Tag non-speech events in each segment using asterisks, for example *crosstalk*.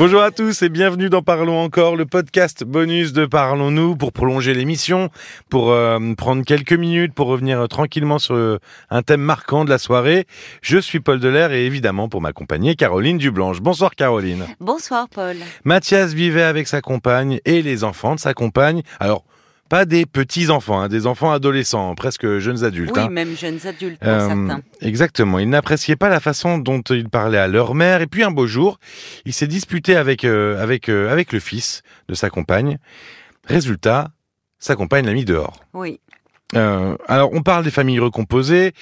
Bonjour à tous et bienvenue dans Parlons encore, le podcast bonus de Parlons-nous pour prolonger l'émission, pour euh, prendre quelques minutes, pour revenir euh, tranquillement sur euh, un thème marquant de la soirée. Je suis Paul Delair et évidemment pour m'accompagner Caroline Dublanche. Bonsoir Caroline. Bonsoir Paul. Mathias vivait avec sa compagne et les enfants de sa compagne. Alors, pas des petits enfants, hein, des enfants adolescents, presque jeunes adultes. Oui, hein. même jeunes adultes pour Euh, certains. Exactement. Ils n'appréciaient pas la façon dont ils parlaient à leur mère. Et puis un beau jour, il s'est disputé avec euh, avec euh, avec le fils de sa compagne. Résultat, sa compagne l'a mis dehors. Oui. Euh, alors, on parle des familles recomposées.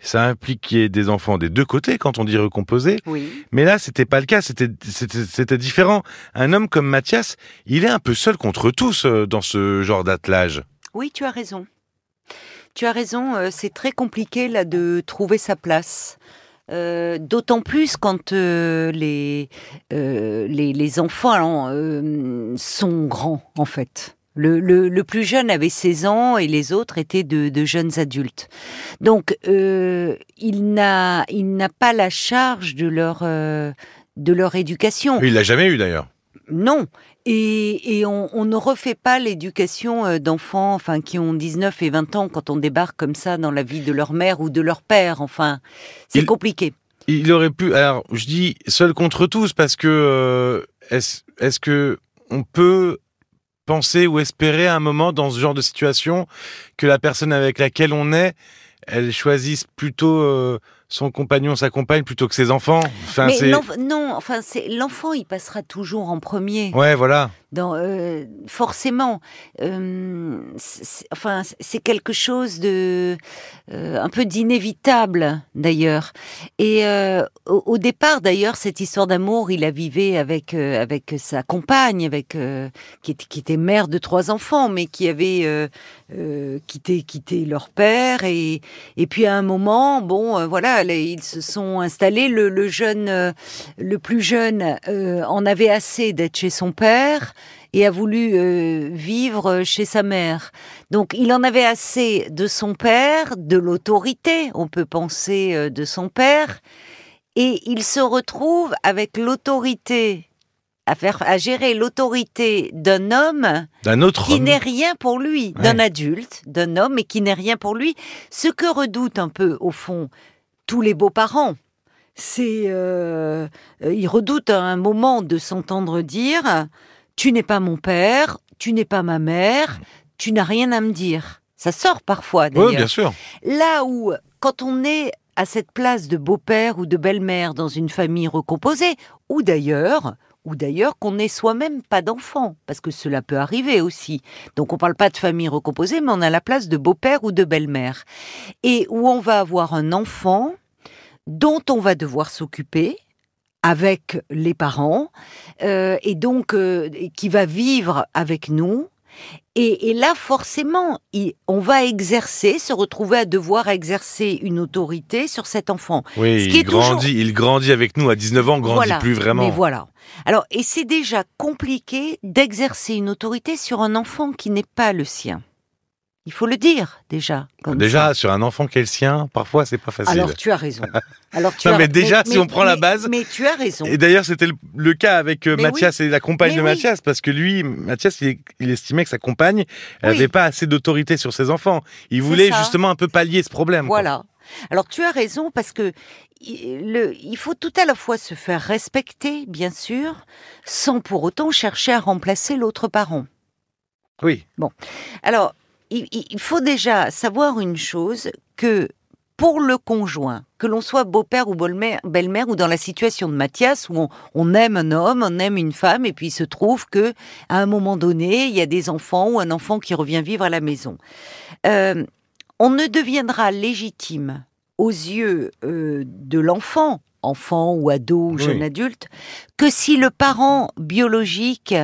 Ça implique qu'il y ait des enfants des deux côtés quand on dit recomposé. Oui. Mais là, c'était pas le cas. C'était c'était c'était différent. Un homme comme Mathias, il est un peu seul contre tous euh, dans ce genre d'attelage. Oui, tu as raison. Tu as raison, euh, c'est très compliqué là de trouver sa place. Euh, D'autant plus quand euh, les, euh, les les enfants sont grands en fait. Le, le, le plus jeune avait 16 ans et les autres étaient de, de jeunes adultes. Donc euh, il n'a il n'a pas la charge de leur euh, de leur éducation. Il l'a jamais eu d'ailleurs. Non. Et, et on, on ne refait pas l'éducation euh, d'enfants enfin, qui ont 19 et 20 ans quand on débarque comme ça dans la vie de leur mère ou de leur père. Enfin, c'est compliqué. Il aurait pu. Alors, je dis seul contre tous parce que euh, est-ce est-ce que on peut penser ou espérer à un moment dans ce genre de situation que la personne avec laquelle on est, elle choisisse plutôt euh, son compagnon, sa compagne plutôt que ses enfants. Enfin, Mais non, enfin, c'est l'enfant, il passera toujours en premier. Ouais, voilà. Dans, euh, forcément, euh, c'est- enfin, c'est quelque chose de euh, un peu d'inévitable d'ailleurs. Et au, au départ, d'ailleurs, cette histoire d'amour, il la vivait avec avec sa compagne, avec qui, était, qui était mère de trois enfants, mais qui avait quitté quitté leur père. Et et puis à un moment, bon, euh, ils se sont installés. Le, le jeune, euh, le plus jeune, euh, en avait assez d'être chez son père et a voulu euh, vivre chez sa mère. Donc il en avait assez de son père, de l'autorité, on peut penser euh, de son père, et il se retrouve avec l'autorité à faire à gérer l'autorité d'un homme D'un autre qui n'est rien pour lui, Ouais. d'un adulte, d'un homme, mais qui n'est rien pour lui. Ce que redoutent un peu, au fond, tous les beaux-parents, c'est... Euh, ils redoutent à un moment de s'entendre dire « Tu n'es pas mon père, tu n'es pas ma mère, tu n'as rien à me dire ». Ça sort parfois, Oui, d'ailleurs. bien sûr. Là où, quand on est à cette place de beau-père ou de belle-mère dans une famille recomposée, ou d'ailleurs, ou d'ailleurs qu'on n'ait soi-même pas d'enfant, parce que cela peut arriver aussi. Donc on ne parle pas de famille recomposée, mais on a la place de beau-père ou de belle-mère. Et où on va avoir un enfant dont on va devoir s'occuper avec les parents, euh, et donc euh, qui va vivre avec nous, et, et là, forcément, on va exercer, se retrouver à devoir exercer une autorité sur cet enfant. Oui, Ce qui il est toujours- grandit, il grandit avec nous à 19 ans, grandit voilà. plus vraiment. Mais voilà. Alors, et c'est déjà compliqué d'exercer une autorité sur un enfant qui n'est pas le sien. Il faut le dire déjà. comme Déjà, ça. sur un enfant qui est le sien, parfois c'est pas facile. Alors tu as raison. *laughs* Alors tu Non, as mais déjà, si on prend la base- mais tu as raison. Et d'ailleurs, c'était le, le cas avec euh, Mathias et la compagne de oui. Mathias, parce que lui, Mathias, il, il estimait que sa compagne Oui. n'avait pas assez d'autorité sur ses enfants. Il voulait justement un peu pallier ce problème. quoi. Voilà. Alors tu as raison parce que il le- il faut tout à la fois se faire respecter, bien sûr, sans pour autant chercher à remplacer l'autre parent. Oui. Alors, il, faut déjà savoir une chose que pour le conjoint, que l'on soit beau-père ou belle-mère, ou dans la situation de Mathias où on, on aime un homme, on aime une femme, et puis il se trouve que à un moment donné, il y a des enfants ou un enfant qui revient vivre à la maison. Euh, on ne deviendra légitime aux yeux euh, de l'enfant, enfant ou ado ou Oui. jeune adulte, que si le parent biologique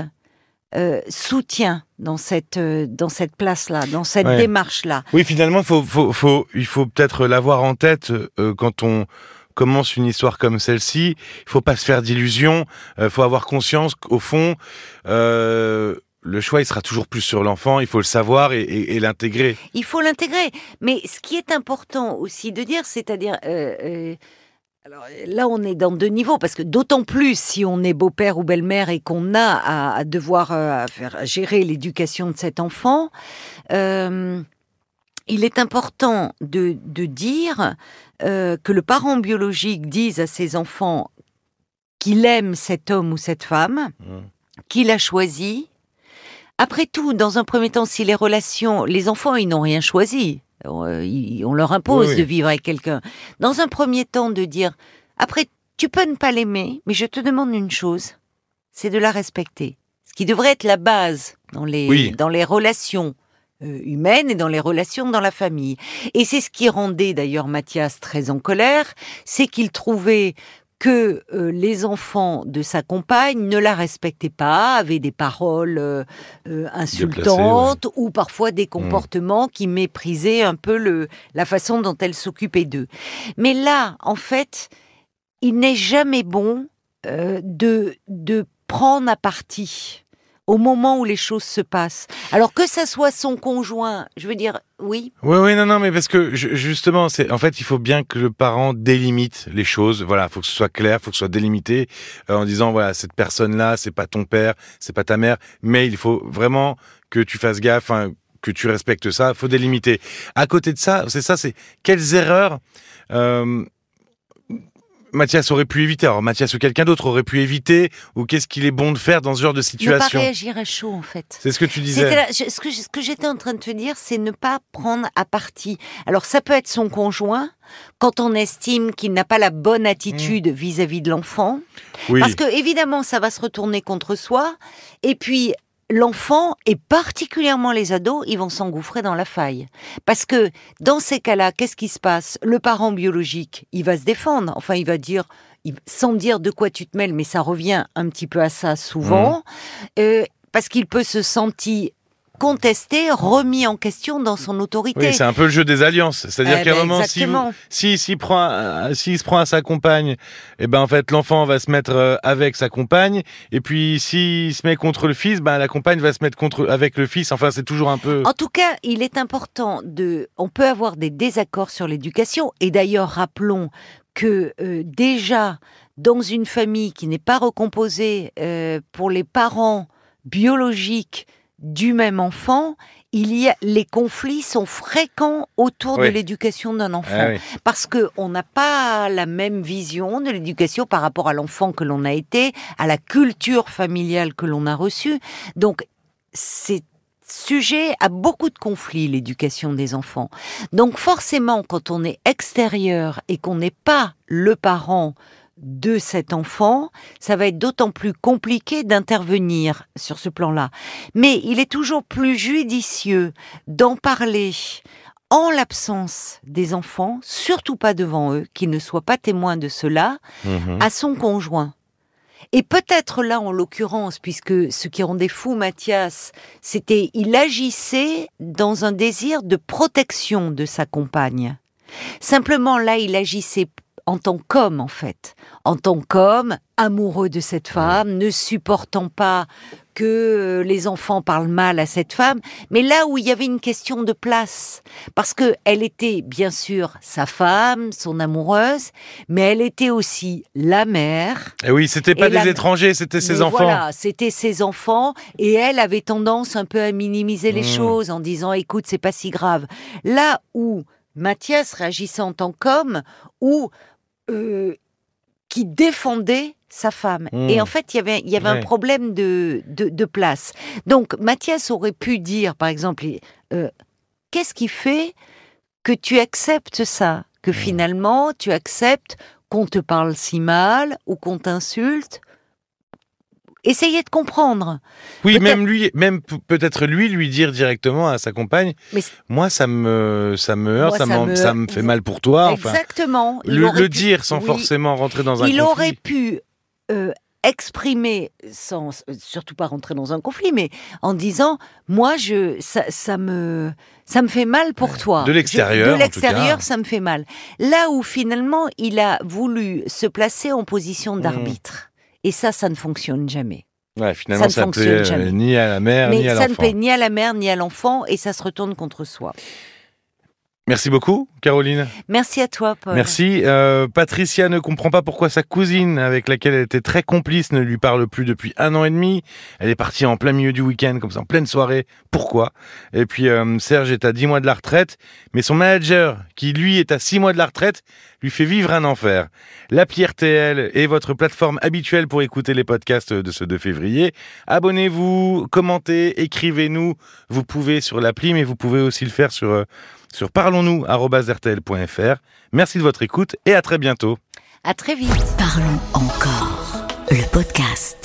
euh, soutient dans cette euh, dans cette place-là, dans cette Ouais. démarche-là. Oui, finalement, il faut, faut, faut, il faut peut-être l'avoir en tête euh, quand on commence une histoire comme celle-ci. Il faut pas se faire d'illusions. Il faut avoir conscience qu'au fond, euh, le choix, il sera toujours plus sur l'enfant. Il faut le savoir et, et- et l'intégrer. Il faut l'intégrer. Mais ce qui est important aussi de dire, c'est-à-dire euh, euh, Alors là, on est dans deux niveaux, parce que d'autant plus si on est beau-père ou belle-mère et qu'on a à, devoir euh, faire gérer l'éducation de cet enfant, euh, il est important de, dire euh, que le parent biologique dise à ses enfants qu'il aime cet homme ou cette femme, mmh. qu'il a choisi. Après tout, dans un premier temps, si les relations, les enfants, ils n'ont rien choisi. Euh, on leur impose de vivre avec quelqu'un. Dans un premier temps, de dire, après, tu peux ne pas l'aimer, mais je te demande une chose, c'est de la respecter. Ce qui devrait être la base dans les, dans les relations euh, humaines et dans les relations dans la famille. Et c'est ce qui rendait d'ailleurs Mathias très en colère, c'est qu'il trouvait que euh, les enfants de sa compagne ne la respectaient pas, avaient des paroles euh, euh, insultantes ou parfois des mmh. comportements qui méprisaient un peu le, la façon dont elle s'occupait d'eux. Mais là, en fait, il n'est jamais bon de, de prendre à partie au moment où les choses se passent. Alors que ça soit son conjoint, je veux dire, oui. Oui, oui, non, non, mais parce que justement, c'est en fait, il faut bien que le parent délimite les choses. Voilà, il faut que ce soit clair, faut que ce soit délimité euh, en disant voilà, cette personne-là, c'est pas ton père, c'est pas ta mère, mais il faut vraiment que tu fasses gaffe. Hein, que tu respectes ça, faut délimiter. À côté de ça, c'est ça, c'est quelles erreurs euh, Mathias aurait pu éviter Alors Mathias ou quelqu'un d'autre aurait pu éviter Ou qu'est-ce qu'il est bon de faire dans ce genre de situation Ne pas réagir à chaud en fait. C'est ce que tu disais. ce que, ce que j'étais en train de te dire, c'est ne pas prendre à partie. Alors ça peut être son conjoint quand on estime qu'il n'a pas la bonne attitude mmh. vis-à-vis de l'enfant. Parce que évidemment ça va se retourner contre soi. Et puis l'enfant et particulièrement les ados, ils vont s'engouffrer dans la faille. Parce que dans ces cas-là, qu'est-ce qui se passe? Le parent biologique, il va se défendre. Enfin, il va dire, sans dire de quoi tu te mêles, mais ça revient un petit peu à ça souvent, mmh. euh, parce qu'il peut se sentir contesté, remis en question dans son autorité. Oui, c'est un peu le jeu des alliances. C'est-à-dire eh qu'à un ben, moment, si, s'il prend, s'il se prend à sa compagne, eh ben en fait l'enfant va se mettre euh, avec sa compagne, et puis s'il se met contre le fils, ben la compagne va se mettre contre avec le fils. Enfin, c'est toujours un peu. En tout cas, il est important de. On peut avoir des désaccords sur l'éducation, et d'ailleurs rappelons que euh, déjà dans une famille qui n'est pas recomposée euh, pour les parents biologiques du même enfant, il y a les conflits sont fréquents autour de l'éducation d'un enfant ah parce que on n'a pas la même vision de l'éducation par rapport à l'enfant que l'on a été, à la culture familiale que l'on a reçue. Donc c'est sujet à beaucoup de conflits l'éducation des enfants. Donc forcément quand on est extérieur et qu'on n'est pas le parent de cet enfant, ça va être d'autant plus compliqué d'intervenir sur ce plan-là. Mais il est toujours plus judicieux d'en parler en l'absence des enfants, surtout pas devant eux, qu'ils ne soient pas témoins de cela, mhm. à son conjoint. Et peut-être là, en l'occurrence, puisque ce qui rendait fou Mathias, c'était il agissait dans un désir de protection de sa compagne. Simplement là, il agissait en tant qu'homme en fait, en tant qu'homme amoureux de cette femme, ne supportant pas que les enfants parlent mal à cette femme, mais là où il y avait une question de place, parce que elle était bien sûr sa femme, son amoureuse, mais elle était aussi la mère. Et eh oui, c'était pas des étrangers, c'était ses enfants. Voilà, c'était ses enfants, et elle avait tendance un peu à minimiser les mmh. choses en disant, écoute, c'est pas si grave. Là où Mathias réagissait en tant qu'homme, où euh, qui défendait sa femme. Hmm. Et en fait, il y avait, il y avait un problème de, de, place. Donc, Mathias aurait pu dire, par exemple, euh, qu'est-ce qui fait que tu acceptes ça? Que hmm. finalement, tu acceptes qu'on te parle si mal ou qu'on t'insulte Essayez de comprendre. Oui, même lui, même peut-être lui, lui dire directement à sa compagne. moi, ça me, ça me heurte, ça, ça, me... fait mal pour toi. Exactement. le, dire sans forcément rentrer dans un conflit. Il aurait pu euh, exprimer sans surtout pas rentrer dans un conflit, mais en disant moi je ça, ça me ça me fait mal pour toi. De l'extérieur. De l'extérieur, ça me fait mal. Là où finalement il a voulu se placer en position d'arbitre. Et ça, ça ne fonctionne jamais. Ouais, finalement, ça, ne fonctionne jamais. ni à la mère, ni à l'enfant. Ça ne plaît ni à la mère, ni à l'enfant, et ça se retourne contre soi. Merci beaucoup, Caroline. Merci à toi, Paul. Merci. Euh, Patricia ne comprend pas pourquoi sa cousine, avec laquelle elle était très complice, ne lui parle plus depuis un an et demi. Elle est partie en plein milieu du week-end, comme ça, en pleine soirée. Pourquoi? Et puis, euh, Serge est à 10 mois de la retraite, mais son manager, qui lui est à 6 mois de la retraite, lui fait vivre un enfer. L'appli RTL est votre plateforme habituelle pour écouter les podcasts de ce 2 février. Abonnez-vous, commentez, écrivez-nous. Vous pouvez sur l'appli, mais vous pouvez aussi le faire sur... Euh, sur parlons-nous@rtl.fr. Merci de votre écoute et à très bientôt. À très vite. Parlons encore. Le podcast.